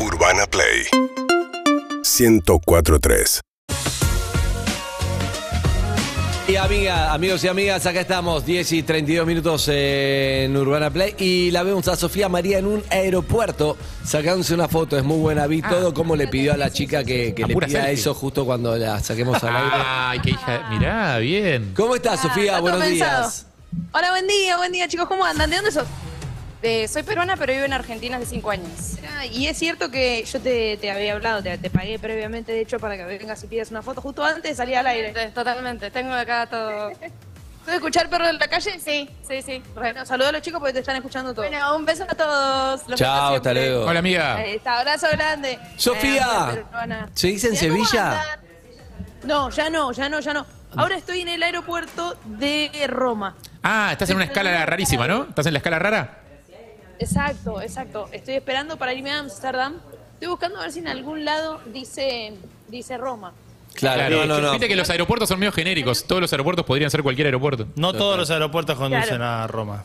Urbana Play 1043 Y amiga, amigos y amigas, acá estamos, 10 y 32 minutos en Urbana Play y la vemos a Sofía María en un aeropuerto sacándose una foto, es muy buena, vi todo como le pidió a la chica que, le pida selfie. eso justo cuando la saquemos al aire. Ay, qué hija. Mirá, bien. ¿Cómo estás, Sofía? está todo Buenos pensado. días. Hola, buen día, buen día, chicos. ¿Cómo andan? ¿De dónde sos? Soy peruana, pero vivo en Argentina hace cinco años. y es cierto que yo te, te había hablado, te, te pagué previamente, de hecho, para que vengas y pidas una foto justo antes de salir al aire. Totalmente, tengo acá todo. ¿Puedes escuchar perro en la calle? Sí, sí, sí. Bueno, saluda a los chicos porque te están escuchando todos. Bueno, un beso a todos. Los Chao, hasta luego. Hola, amiga. Ahí está, abrazo grande. Sofía. Eh, peruana. ¿Se dice en Bien, ¿cómo Sevilla? No, ya no, ya no, ya no. Ahora estoy en el aeropuerto de Roma. Ah, estás en una escala rarísima, ¿no? ¿Estás en la escala rara? Exacto, exacto. Estoy esperando para irme a Ámsterdam. Estoy buscando a ver si en algún lado dice, dice Roma. Claro, no, no, no. Viste que los aeropuertos son medio genéricos. Todos los aeropuertos podrían ser cualquier aeropuerto. No todos los aeropuertos conducen Claro. a Roma.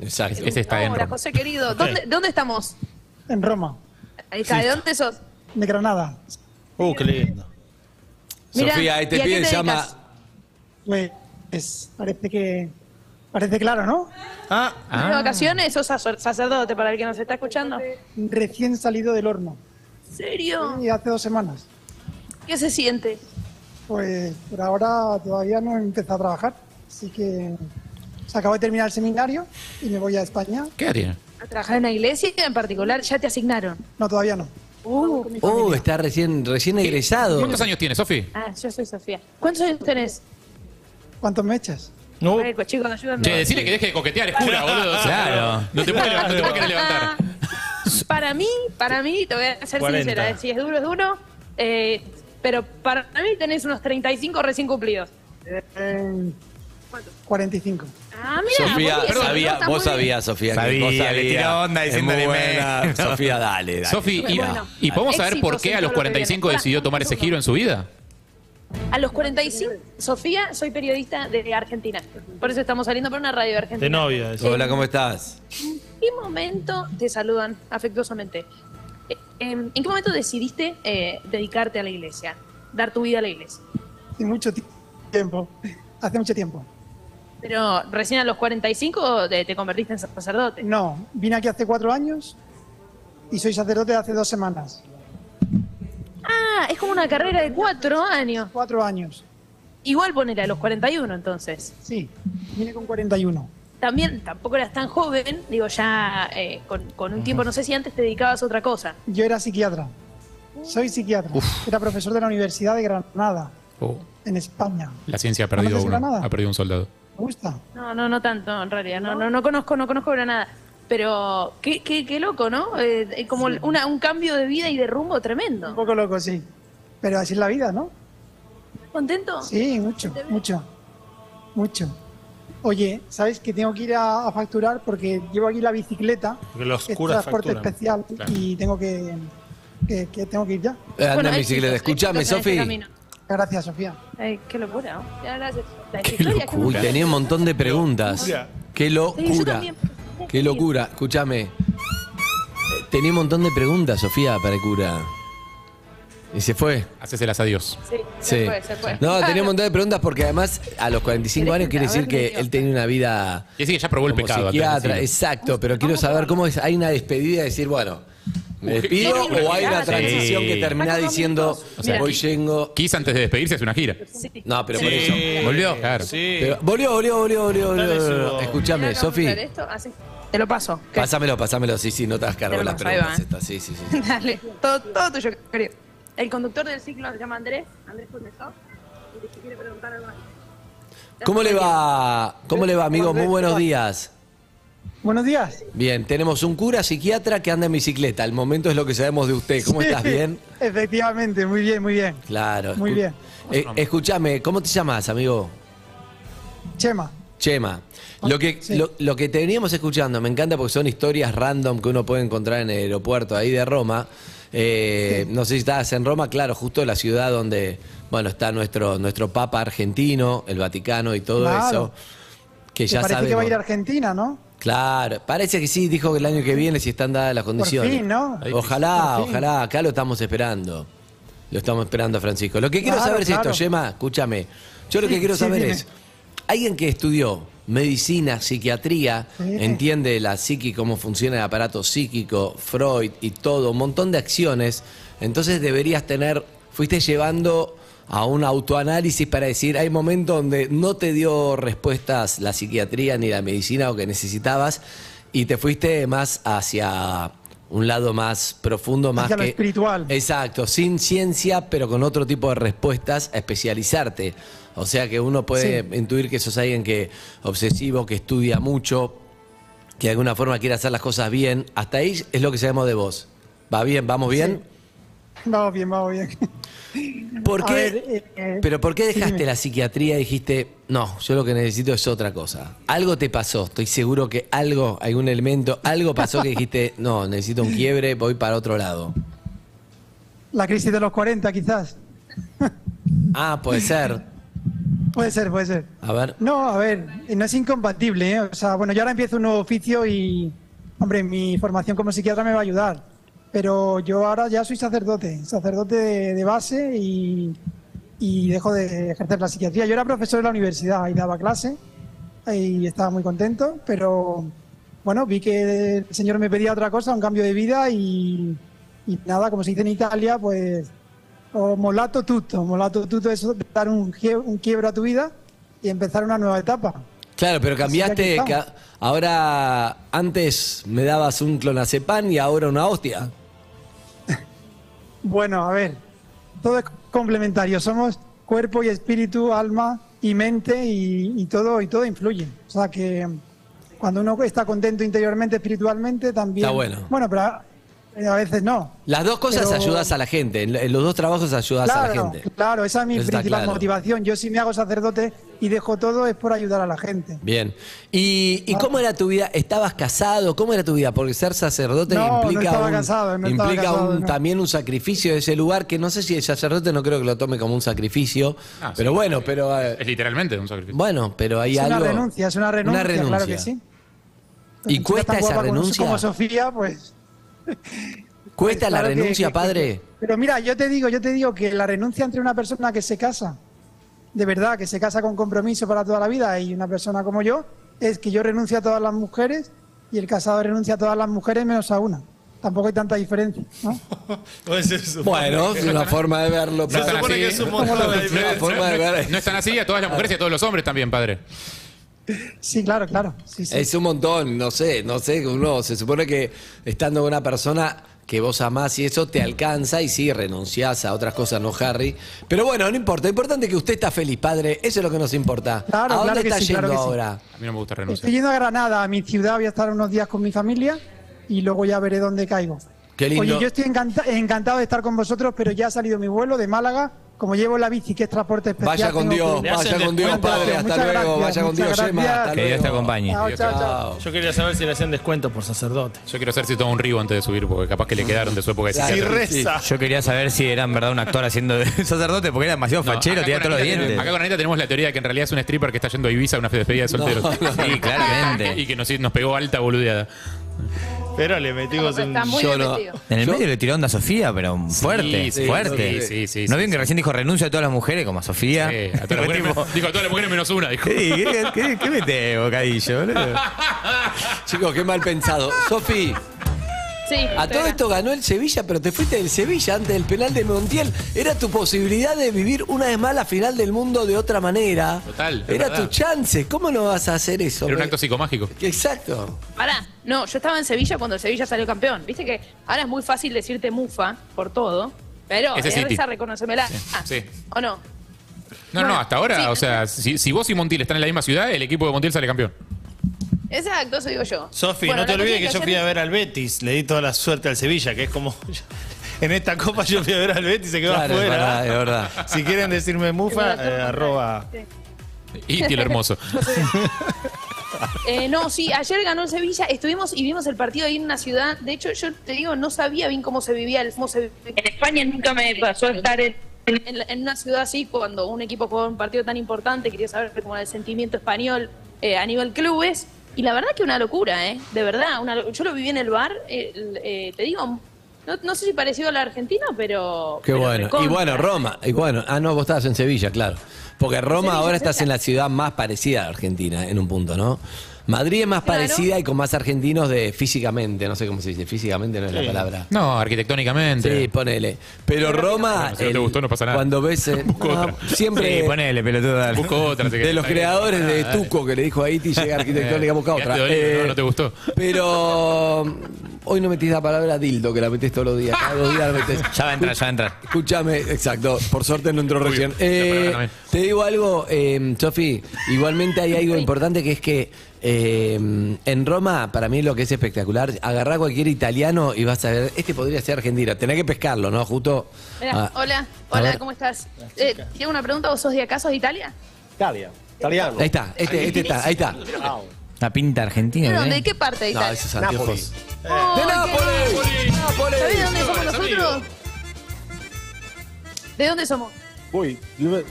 Exacto. Ese está en Hola, Roma. José querido. ¿Dónde, ¿Dónde estamos? En Roma, Ahí está. ¿De dónde sos? de Granada. Uh, qué lindo. Mira, Sofía, ahí te ¿y a qué piden, te llama. dedicas? Pues parece que parece claro, ¿no? Ah, ¿De vacaciones? ¿Sos sacer- sacerdote para el que nos está escuchando? ¿En Recién salido del horno. serio? Y hace dos semanas. ¿Qué se siente? Pues por ahora todavía no he empezado a trabajar. Así que se acabo de terminar el seminario y me voy a España. ¿Qué tiene? ¿A trabajar en la iglesia en particular? ¿Ya te asignaron? No, todavía no. Uh, Oh, está recién, recién egresado. ¿Cuántos años tiene, Sofi? ah, yo soy Sofía. ¿Cuántos años tenés? ¿Cuántos me echas? No. Pues, chicos, ayúdenme. Che, decirle que deje de coquetear, es cura, boludo. Claro. No te puedes levantar, no te puedes querer levantar. Para mí, para mí, te voy a ser 40. sincera, eh, si es duro, es duro. eh, pero para mí tenés unos 35 recién cumplidos. Eh, 45. Ah, mira, Sofía, bien, sabía, vos sabías, Sofía. que Sabía, vos le sabías. tiró onda Es diciéndole muy me. buena. Sofía, dale, dale. Sofi, ¿y, Bueno, y podemos saber por qué a los todo lo que 45 viene. decidió tomar ese giro en su vida? A los 45, Sofía, soy periodista de Argentina. Por eso estamos saliendo por una radio de Argentina. De novia. eso. Hola, ¿cómo estás? ¿En qué momento te saludan afectuosamente? Eh, ¿En, en qué momento decidiste eh, dedicarte a la iglesia? Dar tu vida a la iglesia. Hace mucho ti- tiempo. Hace mucho tiempo. Pero recién a los 45 te, te convertiste en sacerdote. No, vine aquí hace cuatro años y soy sacerdote hace dos semanas. Ah, es como una carrera de cuatro años. Cuatro años. Igual poner a los 41 entonces. Sí, vine con 41. También tampoco eras tan joven, digo ya eh, con, con un tiempo, no sé si antes te dedicabas a otra cosa. Yo era psiquiatra. Soy psiquiatra. Era profesor de la Universidad de Granada, Oh, en España. la ciencia ha perdido ¿Conoces uno. Granada? Ha perdido un soldado. ¿Me gusta? No, no, no tanto en realidad, no, no, no conozco, no conozco nada. Pero qué, qué, qué loco, ¿no? Eh, como una- un cambio de vida y de rumbo Un tremendo. poco loco, sí. Pero así es la vida, ¿no? ¿Contento? Sí, mucho, mucho. Mucho. Oye, ¿sabes que tengo que ir a, a facturar porque llevo aquí la bicicleta? Porque los es transporte facturan. especial Claro. y tengo que, que, que tengo que ir ya. Eh, Anda Bueno, en bicicleta. en este Sofi. Gracias, Sofía. Ay, qué locura, ¿no? Ya, gracias. La Qué historia, locura. Uy, tenía un montón de preguntas. Locura. Qué Sí, yo locura. también. Qué locura. Escúchame. Tenía un montón de preguntas, Sofía, para el cura. Y se fue. Hacéselas a Dios. Sí, se fue, se fue. No, tenía un montón de preguntas porque además a los 45 años quiere decir que él tenía una vida Y así que ya probó el como pecado. antes de psiquiatra. decirlo. Exacto, pero quiero saber cómo es. ¿Hay una despedida de decir, bueno, me despido o hay una Sí. transición que termina diciendo, O sea, voy yendo? Kiss antes de despedirse hace una gira. Sí. No, pero por eso. ¿Volvió? Claro. Sí. Pero- volvió, volvió, volvió, volvió. Volvió. Mira, Sofi. vamos a hacer esto, así. Te lo paso. ¿Qué? Pásamelo, pásamelo. Sí, sí, no te has cargado las ahí preguntas ¿eh? estas. Sí, sí, sí. Dale, todo, todo tuyo, querido. El conductor del ciclo se llama Andrés. Andrés contestó. Y te quiere preguntar algo. ¿Cómo le va? ¿Cómo le va, amigo? Muy buenos días. Buenos días. Bien, tenemos un cura psiquiatra que anda en bicicleta. Al momento es lo que sabemos de usted. ¿Cómo Sí, estás? ¿Bien? Efectivamente, muy bien, muy bien. Claro. Muy bien. Eh, escúchame, ¿cómo te llamas, amigo? Chema. Chema. Lo que, Sí. lo, lo que te veníamos escuchando, me encanta porque son historias random que uno puede encontrar en el aeropuerto ahí de Roma. Eh, No sé si estabas en Roma, claro, justo la ciudad donde bueno está nuestro, nuestro Papa argentino, el Vaticano y todo Claro. eso. Que ya parece que va a ir a. Argentina, ¿no? Claro, parece que sí, dijo que el año que viene si están dadas las condiciones. fin, ¿no? Ojalá, Por fin. ojalá, acá lo estamos esperando. Lo estamos esperando, Francisco. Lo que quiero Claro, saber es claro. esto, Yema, escúchame. Yo lo que quiero sí, saber dime. es, alguien que estudió medicina, psiquiatría, Sí. entiende la psiqui, cómo funciona el aparato psíquico, Freud y todo, un montón de acciones, entonces deberías tener, fuiste llevando a un autoanálisis para decir, hay momentos donde no te dio respuestas la psiquiatría ni la medicina o que necesitabas y te fuiste más hacia un lado más profundo, más Hacia lo que espiritual. Exacto, sin ciencia, pero con otro tipo de respuestas, a especializarte. O sea que uno puede Sí. intuir que sos alguien que obsesivo, que estudia mucho, que de alguna forma quiere hacer las cosas bien. Hasta ahí es lo que sabemos de vos. ¿Va bien? ¿Vamos bien? Vamos bien, vamos bien. ¿Por qué? ver, eh, pero ¿por qué dejaste dime. la psiquiatría y dijiste, no, yo lo que necesito es otra cosa? Algo te pasó, estoy seguro que algo, algún elemento, algo pasó que dijiste, no, necesito un quiebre, voy para otro lado. La crisis de los 40, quizás. Ah, puede ser. Puede ser, puede ser. A ver. No, a ver, no es incompatible, ¿eh? O sea, bueno, yo ahora empiezo un nuevo oficio y, hombre, mi formación como psiquiatra me va a ayudar. Pero yo ahora ya soy sacerdote, sacerdote de, de base y, y dejo de ejercer la psiquiatría. Yo era profesor en la universidad y daba clase y estaba muy contento, pero bueno, vi que el Señor me pedía otra cosa, un cambio de vida y, y nada, como se dice en Italia, pues o molato tutto, molato tutto es dar un, un quiebro a tu vida y empezar una nueva etapa. Claro, pero cambiaste. Ahora, antes me dabas un clonazepam y ahora una hostia. Bueno, a ver, todo es complementario, somos cuerpo y espíritu, alma y mente y, y todo y todo influye. O sea que cuando uno está contento interiormente, espiritualmente, también. Está bueno. Bueno, pero a, a veces no. Las dos cosas Pero- ayudas a la gente. En los dos trabajos ayudas a la gente. claro, esa es mi Eso principal claro. motivación. Yo si me hago sacerdote y dejo todo es por ayudar a la gente. Bien. ¿Y, y Ah. cómo era tu vida? ¿Estabas casado? ¿Cómo era tu vida? Porque ser sacerdote No, no implica, estaba un- casado, no implica casado, un- no. también un sacrificio de ese lugar que no sé si el sacerdote no creo que lo tome como un sacrificio. Ah, pero sí. bueno, pero eh, Es literalmente un sacrificio. bueno, pero hay Es una renuncia, es una renuncia, claro que sí. ¿Y cuesta esa como- renuncia? Como Sofía, pues ¿Cuesta la Claro que- renuncia, que- padre? Pero mira, yo te digo, yo te digo que la renuncia entre una persona que se casa, de verdad, que se casa con compromiso para toda la vida, y una persona como yo, es que yo renuncio a todas las mujeres y el casado renuncia a todas las mujeres menos a una. Tampoco hay tanta diferencia, ¿no? Pues eso. Bueno, es una forma de verlo. Se supone que es un montón de una diferencia. forma de ver. No están así a todas las mujeres y a todos los hombres también, padre. Sí, claro, claro. Sí, sí. Es un montón, no sé, no sé, uno se supone que estando con una persona que vos amás y eso te alcanza y sí, renunciás a otras cosas, no Harry. Pero bueno, no importa, lo importante es que usted está feliz, padre, eso es lo que nos importa. Claro, ¿A dónde claro que está sí, yendo claro que sí. ahora? A mí no me gusta Estoy renunciar. yendo a Granada, a mi ciudad, voy a estar unos días con mi familia y luego ya veré dónde caigo. Qué lindo. Oye, yo estoy encanta- encantado de estar con vosotros, pero ya ha salido mi vuelo de Málaga. Como llevo la bici, que es transporte especial. Vaya con Dios, que- vaya con Dios, padre, hasta Muchas luego, gracias, vaya con Dios, gracias. hasta Que luego. Dios te acompañe. Chao, chao. Yo quería saber si le hacían descuento por sacerdote. Yo quiero hacer si todo un ribo antes de subir, porque capaz que le quedaron de su época de psiquiatra. reza. Yo quería saber si era en verdad un actor haciendo de sacerdote porque era demasiado No, fachero, acá tenía con todos los dientes. Acá con Anita tenemos la teoría de que en realidad es un stripper que está yendo a Ibiza a una despedida de solteros. Sí, claramente. y que nos, nos pegó alta boludeada. Pero le metimos un. Yo no-. En el Yo- medio le tiró onda a Sofía, pero fuerte, sí, fuerte. sí, sí, sí, ¿No sí, vieron que sí. recién dijo renuncia a todas las mujeres como a Sofía? Sí, a todas las mujeres, Tipo, dijo a todas las mujeres menos una, dijo. ¿Qué, qué, qué, qué metés, bocadillo, boludo? Chicos, qué mal pensado. Sofi, Sí, a todo esto ganó el Sevilla, pero te fuiste del Sevilla antes del penal de Montiel. Era tu posibilidad de vivir una vez más la final del mundo de otra manera. Total, Era verdad. tu chance. ¿Cómo no vas a hacer eso? Era un acto psicomágico. Exacto. Pará, no, yo estaba en Sevilla cuando el Sevilla salió campeón. Viste que ahora es muy fácil decirte mufa por todo, pero Ese es City. esa reconocemela. Ah, sí. ¿O no? No, Bueno, no, hasta ahora, sí. o sea, si, si vos y Montiel están en la misma ciudad, el equipo de Montiel sale campeón. Exacto, eso digo yo. Sofi, Bueno, no te olvides que yo es fui a ver al Betis. Le di toda la suerte al Sevilla, que es como. En esta copa yo fui a ver al Betis y se quedó Claro, es afuera. verdad, es verdad. Si quieren decirme mufa, eh, arroba. Y el hermoso. Eh, no, sí, ayer ganó el Sevilla, estuvimos y vimos el partido ahí en una ciudad. De hecho, yo te digo, no sabía bien cómo se vivía. el- Cómo se, en España nunca me pasó estar en, en una ciudad así cuando un equipo juega un partido tan importante. Quería saber como el sentimiento español. eh, a nivel clubes. Y la verdad que una locura, ¿eh? De verdad, una yo lo viví en el bar, eh, eh, te digo, no, no sé si parecido a la Argentina, pero... Qué pero bueno. Y bueno, Roma. Y bueno, ah, no, vos estabas en Sevilla, claro. Porque Roma Sevilla, ahora estás en la ciudad más parecida a la Argentina, en un punto, ¿no? Madrid es más Claro. parecida y con más argentinos de físicamente, no sé cómo se dice, físicamente no es la palabra. No, arquitectónicamente. Sí, ponele. Pero Roma, Bueno, si no te gustó, no pasa nada. cuando ves, eh, Busco no, otra. siempre Sí, ponele, pelotudo. dale. Busco otra. de los creadores de Ah. Tuco que le dijo a Iti llega arquitectónica, busca otra. dolido, Eh, ¿no? ¿No te gustó? Pero hoy no metís la palabra dildo, que la metés todos los días. Cada dos días la metés. Ya va a entrar, ya va a entrar. Escúchame, exacto, por suerte no entró recién. Eh, te digo algo, eh, Sofi, igualmente hay algo importante que es que eh, en Roma, para mí lo que es espectacular, agarrar cualquier italiano y vas a ver, este podría ser argentino, tenés que pescarlo, ¿no? Justo... Mirá, ah, hola, hola. ¿cómo estás? Eh, tengo una pregunta, ¿vos os de acá, sos de Italia? Italia, italiano. Ahí está, este, este está, ahí está. La pinta argentina. ¿De ¿eh? dónde? ¿De qué parte de No, Italia? esos anteojos. Oh, ¡De qué Nápoles! ¡Nápoles! ¿Sabés de dónde somos nosotros? ¿De dónde somos? Di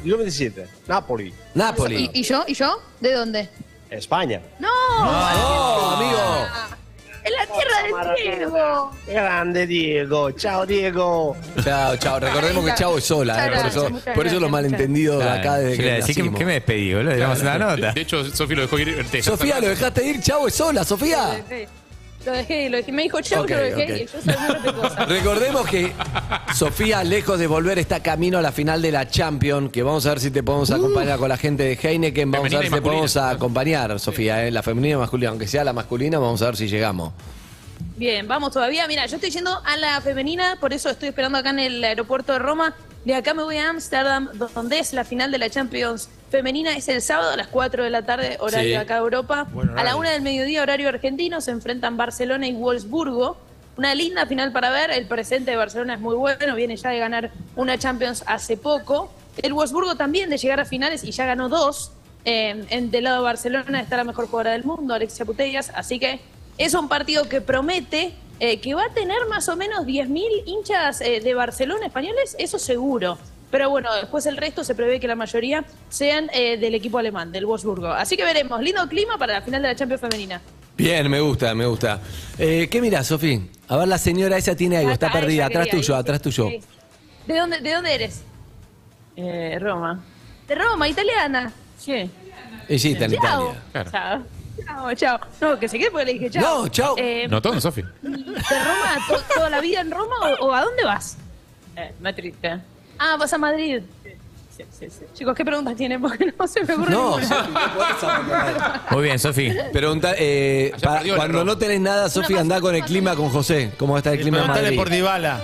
dove siete? Napoli, Nápoles. ¿Y, y yo? ¿Y yo? ¿De dónde? España. ¡No! ¡No, amigo! ¡En la tierra del Diego! Grande Diego, ciao Diego. Chao, chao. Recordemos que Chavo es sola, ¿eh? Por eso, por eso los malentendidos de acá desde yo le que que, nacimos. que me despedí, boludo. Le damos una nota. De hecho, Sofi lo dejó ir. te- Sofía, ¿lo dejaste ir? Chavo es sola, Sofía. Lo dejé, lo dejé. Me dijo chau, Ok, lo dejé ok. y yo soy muy respetuosa. Recordemos que Sofía, lejos de volver, está camino a la final de la Champions, que vamos a ver si te podemos acompañar con la gente de Heineken, vamos a Femenina ver y si te podemos acompañar, Sofía, ¿eh? la femenina y masculina, aunque sea la masculina, vamos a ver si llegamos. Bien, vamos todavía. Mira, yo estoy yendo a la femenina, por eso estoy esperando acá en el aeropuerto de Roma. De acá me voy a Ámsterdam, donde es la final de la Champions femenina. Es el sábado a las 4 de la tarde, horario Sí. acá de Europa. A la horario. 1 del mediodía, horario argentino, se enfrentan Barcelona y Wolfsburgo. Una linda final para ver. El presente de Barcelona es muy bueno, viene ya de ganar una Champions hace poco. El Wolfsburgo también de llegar a finales y ya ganó dos. Eh, en, del lado de Barcelona está la mejor jugadora del mundo, Alexia Putellas. Así que es un partido que promete eh, que va a tener más o menos 10.000 hinchas eh, de Barcelona españoles, eso seguro. Pero bueno, después el resto se prevé que la mayoría sean eh, del equipo alemán, del Wolfsburgo. Así que veremos, lindo clima para la final de la Champions femenina. Bien, me gusta, me gusta. Eh, ¿Qué mirás, Sofía? A ver, la señora esa tiene algo, está Acá, perdida, ella atrás quería tuyo, atrás tuyo. Sí. ¿De dónde, ¿De dónde eres? Eh, Roma. De Roma, italiana. Sí. Sí, está en Chao. Italia. Claro. Chao. Chao, chao. No, que se quede porque le dije chao. No, chao. Eh, Notón, Sofi. ¿De Roma to- toda la vida en Roma o, o a dónde vas? Eh, Madrid. Ah, vas a Madrid. Sí, sí, sí. Chicos, ¿qué preguntas tienen? Porque no se me ocurre No, ninguna. Sofi, no podés abandonar. Muy bien, Sofi. Pregunta, eh, Ayer para- perdió el cuando error. no tenés nada, Sofía, andá con el clima con José. ¿Cómo está el clima en Preguntale Madrid? por Dybala.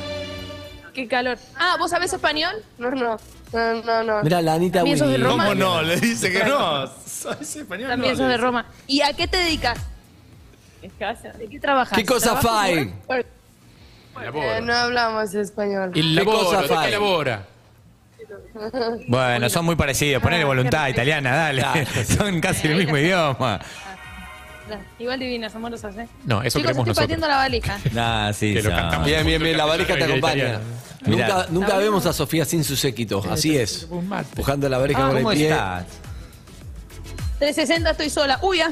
Qué calor. Ah, ¿vos sabés español? No, no. No, no, no. Mira, la Anita También sos de Willy. Roma. ¿Cómo no? Le dice que no. ¿Sos español? También no, sos de. Roma. ¿Y a qué te dedicas? ¿De qué trabajas? ¿Qué cosa ¿Trabajo fai? Eh, no hablamos español. Y ¿Qué cosa ¿de fai? qué labora? Bueno, son muy parecidos. Ponele voluntad italiana, dale. Son casi el mismo idioma. Igual divinas, amorosas, ¿eh? No, eso Chicos, creemos estoy nosotros. pateando la valija. Nah, sí, Que lo ya. cantamos. Bien, bien, bien, la valija te acompaña. Nunca, Mirá. nunca vemos a Sofía sin su séquito, así es. Empujando la valija Ah, con el ¿Cómo pie. estás? 360 estoy sola. Uy, ya.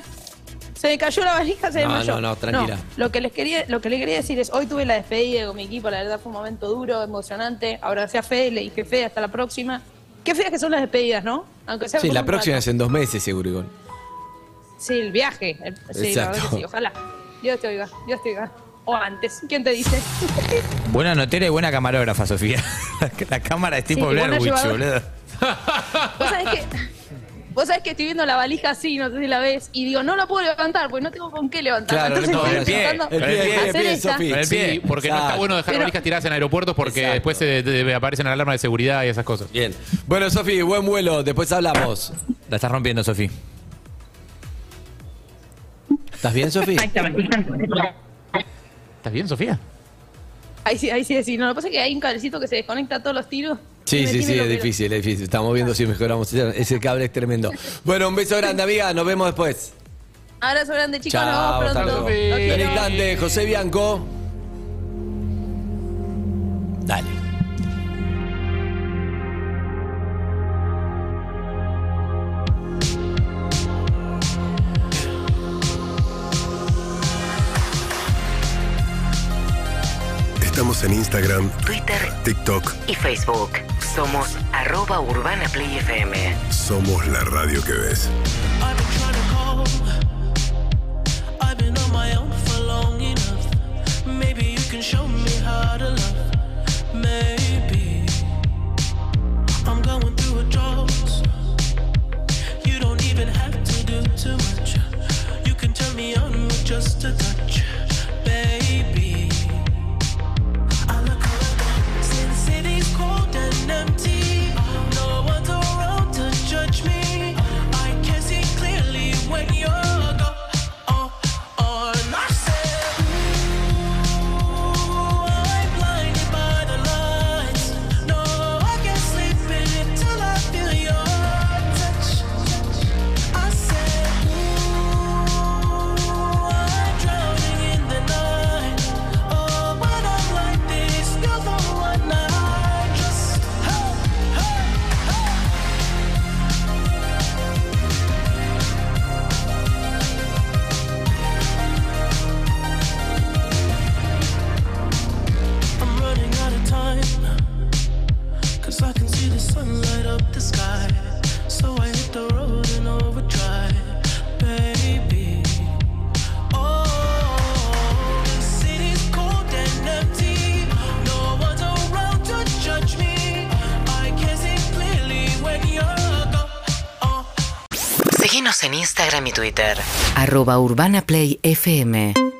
Se me cayó la valija, se No, desmayó. no, no, tranquila. lo que les quería, lo que les quería decir es, hoy tuve la despedida con mi equipo, la verdad fue un momento duro, emocionante. Abracé a Fede, le dije, Fede, hasta la próxima. Qué feas que son las despedidas, ¿no? Aunque sea Sí, la próxima rato. es en dos meses, seguro igual. Sí, el viaje. el- sí, la verdad Exacto. que sí, ojalá. Dios te oiga, Dios te oiga. O antes, ¿quién te dice? Buena notera y buena camarógrafa, Sofía. La cámara es tipo Sí, Blair Witch, boludo. Vos sabés que. Vos sabés que estoy viendo la valija así, no sé si la ves, y digo, no la puedo levantar porque no tengo con qué levantar. Claro, Entonces no, estoy el pie, intentando el pie, el pie, el pie, esta. Sofi. Con el pie. Sí, porque no está bueno dejar Pero- valijas tiradas en aeropuertos porque Exacto. después se, te- aparecen alarmas de seguridad y esas cosas. Bien. Bueno, Sofi, buen vuelo. Después hablamos. La estás rompiendo, Sofi. ¿Estás bien, Sofi? ¿Estás bien, Sofía? Ahí sí, ahí sí, sí. No, lo que pasa es que hay un cablecito que se desconecta a todos los tiros. Sí, sí, sí, es difícil, es difícil. Estamos viendo si mejoramos. Ese cable es tremendo. Bueno, un beso grande, amiga. Nos vemos después. Abrazo grande, chicos. Chao, nos vemos pronto. Okay. José Bianco. Dale. Estamos en Instagram, Twitter, TikTok y Facebook. Somos arroba Urbana Play FM. Somos la radio que ves. Twitter. Arroba Urbana Play FM.